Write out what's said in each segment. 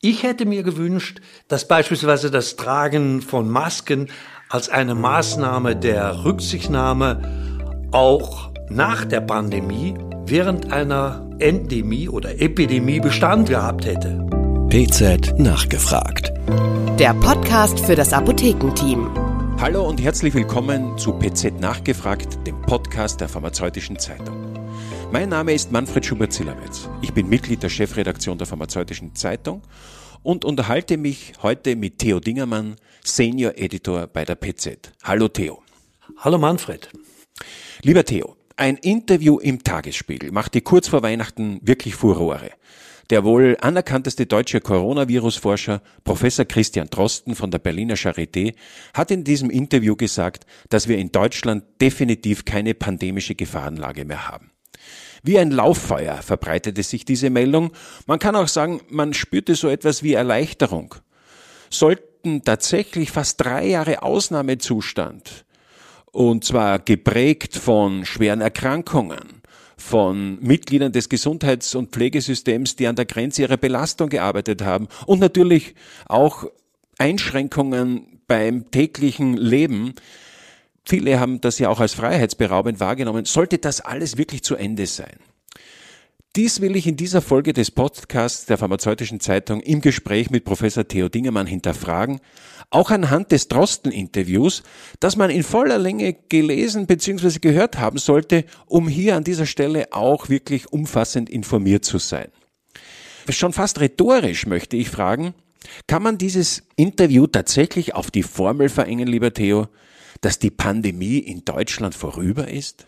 Ich hätte mir gewünscht, dass beispielsweise das Tragen von Masken als eine Maßnahme der Rücksichtnahme auch nach der Pandemie während einer Endemie oder Epidemie Bestand gehabt hätte. PZ nachgefragt. Der Podcast für das Apothekenteam. Hallo und herzlich willkommen zu PZ nachgefragt, dem Podcast der Pharmazeutischen Zeitung. Mein Name ist Manfred Schubert-Zillerwitz. Ich bin Mitglied der Chefredaktion der Pharmazeutischen Zeitung und unterhalte mich heute mit Theo Dingermann, Senior Editor bei der PZ. Hallo Theo. Hallo Manfred. Lieber Theo, ein Interview im Tagesspiegel machte kurz vor Weihnachten wirklich Furore. Der wohl anerkannteste deutsche Coronavirus-Forscher, Professor Christian Drosten von der Berliner Charité, hat in diesem Interview gesagt, dass wir in Deutschland definitiv keine pandemische Gefahrenlage mehr haben. Wie ein Lauffeuer verbreitete sich diese Meldung. Man kann auch sagen, man spürte so etwas wie Erleichterung. Sollten tatsächlich fast drei Jahre Ausnahmezustand, und zwar geprägt von schweren Erkrankungen, von Mitgliedern des Gesundheits- und Pflegesystems, die an der Grenze ihrer Belastung gearbeitet haben und natürlich auch Einschränkungen beim täglichen Leben, Viele haben das ja auch als freiheitsberaubend wahrgenommen. Sollte das alles wirklich zu Ende sein? Dies will ich in dieser Folge des Podcasts der Pharmazeutischen Zeitung im Gespräch mit Professor Theo Dingermann hinterfragen, auch anhand des Drosten-Interviews, das man in voller Länge gelesen bzw. gehört haben sollte, um hier an dieser Stelle auch wirklich umfassend informiert zu sein. Schon fast rhetorisch möchte ich fragen, kann man dieses Interview tatsächlich auf die Formel verengen, lieber Theo? Dass die Pandemie in Deutschland vorüber ist?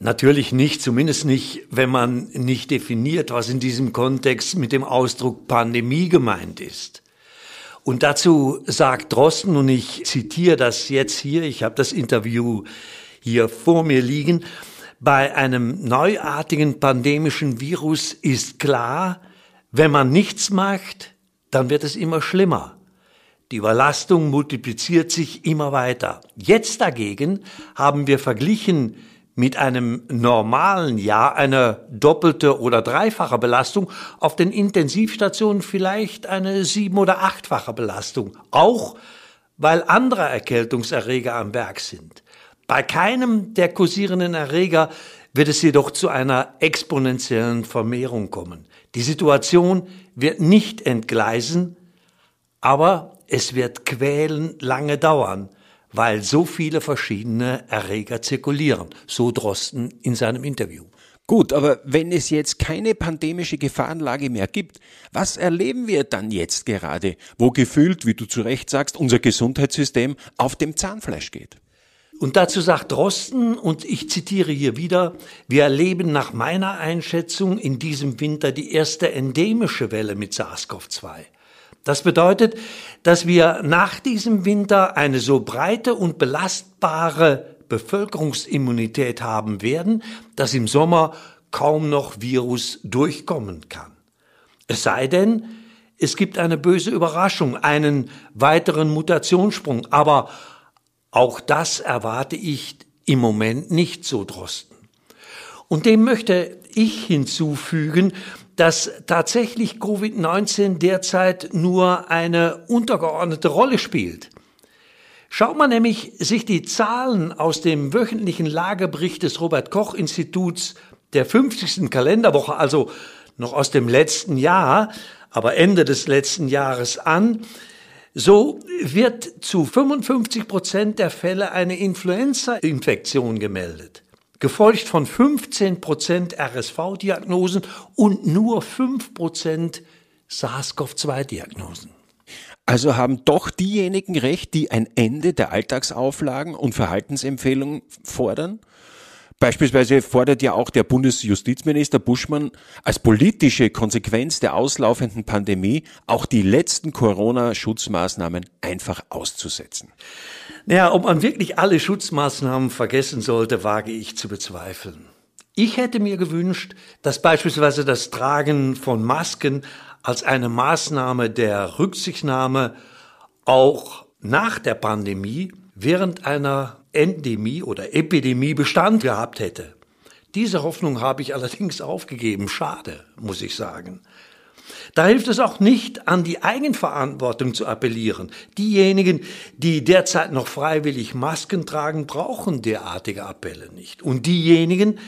Natürlich nicht, zumindest nicht, wenn man nicht definiert, was in diesem Kontext mit dem Ausdruck Pandemie gemeint ist. Und dazu sagt Drosten, und ich zitiere das jetzt hier, ich habe das Interview hier vor mir liegen, bei einem neuartigen pandemischen Virus ist klar, wenn man nichts macht, dann wird es immer schlimmer. Die Überlastung multipliziert sich immer weiter. Jetzt dagegen haben wir verglichen mit einem normalen Jahr eine doppelte oder dreifache Belastung, auf den Intensivstationen vielleicht eine sieben- oder achtfache Belastung, auch weil andere Erkältungserreger am Werk sind. Bei keinem der kursierenden Erreger wird es jedoch zu einer exponentiellen Vermehrung kommen. Die Situation wird nicht entgleisen, aber es wird quälend lange dauern, weil so viele verschiedene Erreger zirkulieren, so Drosten in seinem Interview. Gut, aber wenn es jetzt keine pandemische Gefahrenlage mehr gibt, was erleben wir dann jetzt gerade, wo gefühlt, wie du zu Recht sagst, unser Gesundheitssystem auf dem Zahnfleisch geht? Und dazu sagt Drosten, und ich zitiere hier wieder, wir erleben nach meiner Einschätzung in diesem Winter die erste endemische Welle mit SARS-CoV-2. Das bedeutet, dass wir nach diesem Winter eine so breite und belastbare Bevölkerungsimmunität haben werden, dass im Sommer kaum noch Virus durchkommen kann. Es sei denn, es gibt eine böse Überraschung, einen weiteren Mutationssprung, aber auch das erwarte ich im Moment nicht so, Drosten. Und dem möchte ich hinzufügen, dass tatsächlich Covid-19 derzeit nur eine untergeordnete Rolle spielt. Schaut man nämlich sich die Zahlen aus dem wöchentlichen Lagebericht des Robert Koch Instituts der 50. Kalenderwoche, also noch aus dem letzten Jahr, aber Ende des letzten Jahres an, so wird zu 55 Prozent der Fälle eine Influenza-Infektion gemeldet gefolgt von 15 Prozent RSV-Diagnosen und nur 5 Prozent SARS-CoV-2-Diagnosen. Also haben doch diejenigen recht, die ein Ende der Alltagsauflagen und Verhaltensempfehlungen fordern? Beispielsweise fordert ja auch der Bundesjustizminister Buschmann als politische Konsequenz der auslaufenden Pandemie auch die letzten Corona-Schutzmaßnahmen einfach auszusetzen. Naja, ob man wirklich alle Schutzmaßnahmen vergessen sollte, wage ich zu bezweifeln. Ich hätte mir gewünscht, dass beispielsweise das Tragen von Masken als eine Maßnahme der Rücksichtnahme auch nach der Pandemie während einer Endemie oder Epidemie Bestand gehabt hätte. Diese Hoffnung habe ich allerdings aufgegeben. Schade, muss ich sagen. Da hilft es auch nicht, an die Eigenverantwortung zu appellieren. Diejenigen, die derzeit noch freiwillig Masken tragen, brauchen derartige Appelle nicht. Und diejenigen,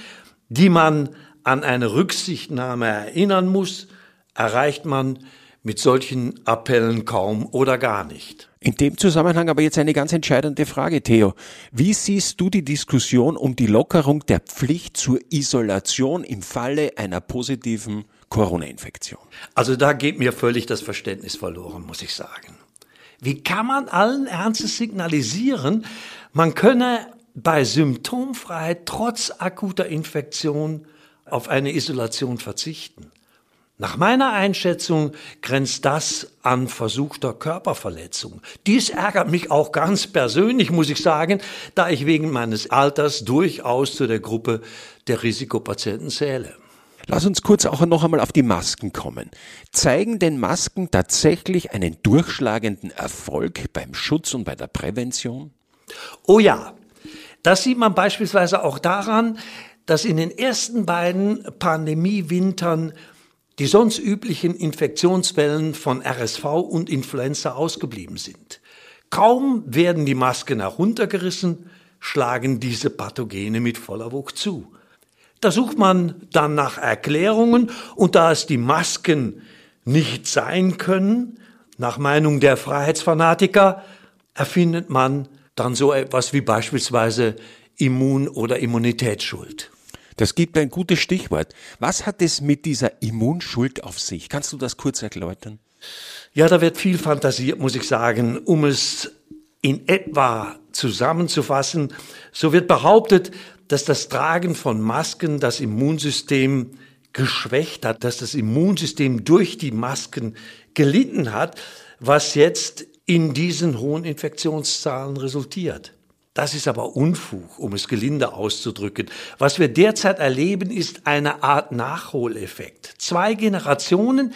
die man an eine Rücksichtnahme erinnern muss, erreicht man mit solchen Appellen kaum oder gar nicht. In dem Zusammenhang aber jetzt eine ganz entscheidende Frage, Theo. Wie siehst du die Diskussion um die Lockerung der Pflicht zur Isolation im Falle einer positiven Corona-Infektion? Also da geht mir völlig das Verständnis verloren, muss ich sagen. Wie kann man allen Ernstes signalisieren, man könne bei Symptomfreiheit trotz akuter Infektion auf eine Isolation verzichten? Nach meiner Einschätzung grenzt das an versuchter Körperverletzung. Dies ärgert mich auch ganz persönlich, muss ich sagen, da ich wegen meines Alters durchaus zu der Gruppe der Risikopatienten zähle. Lass uns kurz auch noch einmal auf die Masken kommen. Zeigen denn Masken tatsächlich einen durchschlagenden Erfolg beim Schutz und bei der Prävention? Oh ja, das sieht man beispielsweise auch daran, dass in den ersten beiden Pandemiewintern die sonst üblichen Infektionswellen von RSV und Influenza ausgeblieben sind. Kaum werden die Masken heruntergerissen, schlagen diese Pathogene mit voller Wucht zu. Da sucht man dann nach Erklärungen und da es die Masken nicht sein können, nach Meinung der Freiheitsfanatiker, erfindet man dann so etwas wie beispielsweise Immun- oder Immunitätsschuld. Das gibt ein gutes Stichwort. Was hat es mit dieser Immunschuld auf sich? Kannst du das kurz erläutern? Ja, da wird viel fantasiert, muss ich sagen, um es in etwa zusammenzufassen. So wird behauptet, dass das Tragen von Masken das Immunsystem geschwächt hat, dass das Immunsystem durch die Masken gelitten hat, was jetzt in diesen hohen Infektionszahlen resultiert. Das ist aber Unfug, um es gelinde auszudrücken. Was wir derzeit erleben, ist eine Art Nachholeffekt. Zwei Generationen,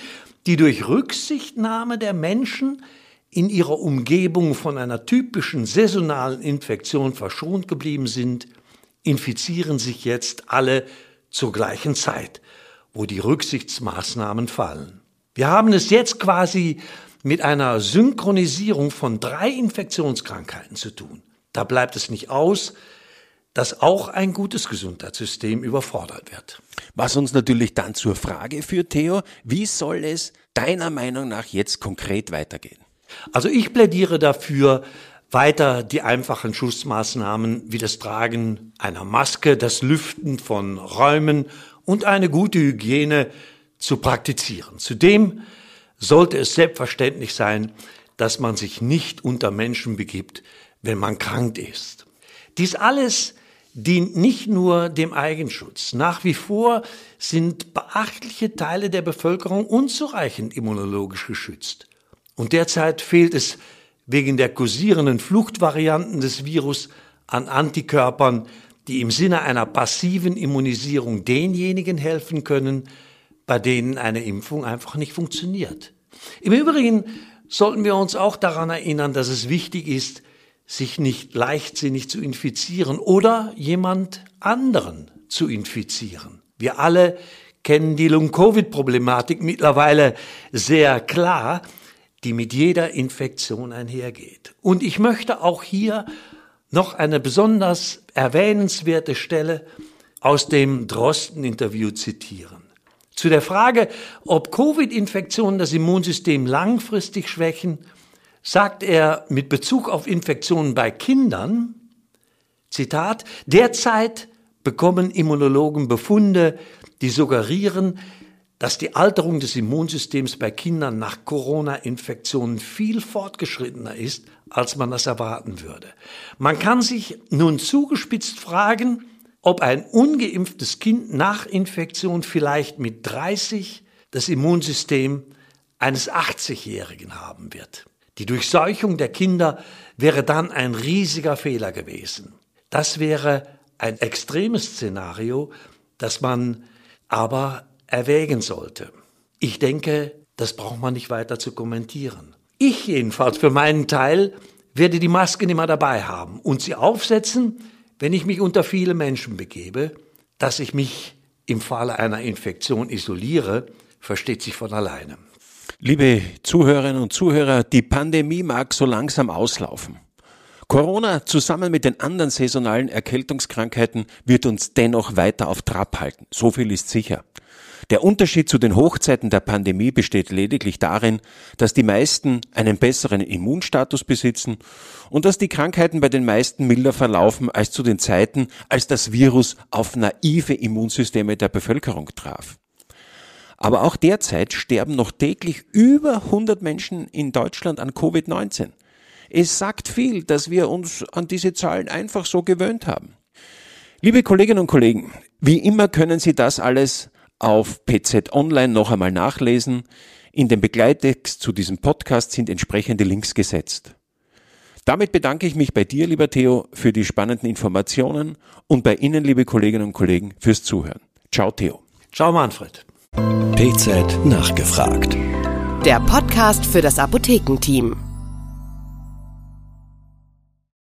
die durch Rücksichtnahme der Menschen in ihrer Umgebung von einer typischen saisonalen Infektion verschont geblieben sind, infizieren sich jetzt alle zur gleichen Zeit, wo die Rücksichtsmaßnahmen fallen. Wir haben es jetzt quasi mit einer Synchronisierung von drei Infektionskrankheiten zu tun. Da bleibt es nicht aus, dass auch ein gutes Gesundheitssystem überfordert wird. Was uns natürlich dann zur Frage führt, Theo, wie soll es deiner Meinung nach jetzt konkret weitergehen? Also ich plädiere dafür, weiter die einfachen Schutzmaßnahmen wie das Tragen einer Maske, das Lüften von Räumen und eine gute Hygiene zu praktizieren. Zudem sollte es selbstverständlich sein, dass man sich nicht unter Menschen begibt, wenn man krank ist. Dies alles dient nicht nur dem Eigenschutz. Nach wie vor sind beachtliche Teile der Bevölkerung unzureichend immunologisch geschützt. Und derzeit fehlt es wegen der kursierenden Fluchtvarianten des Virus an Antikörpern, die im Sinne einer passiven Immunisierung denjenigen helfen können, bei denen eine Impfung einfach nicht funktioniert. Im Übrigen sollten wir uns auch daran erinnern, dass es wichtig ist, sich nicht leichtsinnig zu infizieren oder jemand anderen zu infizieren. Wir alle kennen die Long-Covid-Problematik mittlerweile sehr klar, die mit jeder Infektion einhergeht. Und ich möchte auch hier noch eine besonders erwähnenswerte Stelle aus dem Drosten-Interview zitieren. Zu der Frage, ob Covid-Infektionen das Immunsystem langfristig schwächen sagt er mit Bezug auf Infektionen bei Kindern, Zitat, derzeit bekommen Immunologen Befunde, die suggerieren, dass die Alterung des Immunsystems bei Kindern nach Corona-Infektionen viel fortgeschrittener ist, als man das erwarten würde. Man kann sich nun zugespitzt fragen, ob ein ungeimpftes Kind nach Infektion vielleicht mit 30 das Immunsystem eines 80-Jährigen haben wird. Die Durchseuchung der Kinder wäre dann ein riesiger Fehler gewesen. Das wäre ein extremes Szenario, das man aber erwägen sollte. Ich denke, das braucht man nicht weiter zu kommentieren. Ich jedenfalls für meinen Teil werde die Masken immer dabei haben und sie aufsetzen, wenn ich mich unter viele Menschen begebe, dass ich mich im Falle einer Infektion isoliere, versteht sich von alleine. Liebe Zuhörerinnen und Zuhörer, die Pandemie mag so langsam auslaufen. Corona zusammen mit den anderen saisonalen Erkältungskrankheiten wird uns dennoch weiter auf Trab halten. So viel ist sicher. Der Unterschied zu den Hochzeiten der Pandemie besteht lediglich darin, dass die meisten einen besseren Immunstatus besitzen und dass die Krankheiten bei den meisten milder verlaufen als zu den Zeiten, als das Virus auf naive Immunsysteme der Bevölkerung traf. Aber auch derzeit sterben noch täglich über 100 Menschen in Deutschland an Covid-19. Es sagt viel, dass wir uns an diese Zahlen einfach so gewöhnt haben. Liebe Kolleginnen und Kollegen, wie immer können Sie das alles auf PZ Online noch einmal nachlesen. In dem Begleittext zu diesem Podcast sind entsprechende Links gesetzt. Damit bedanke ich mich bei dir, lieber Theo, für die spannenden Informationen und bei Ihnen, liebe Kolleginnen und Kollegen, fürs Zuhören. Ciao, Theo. Ciao, Manfred. PZ nachgefragt. Der Podcast für das Apothekenteam.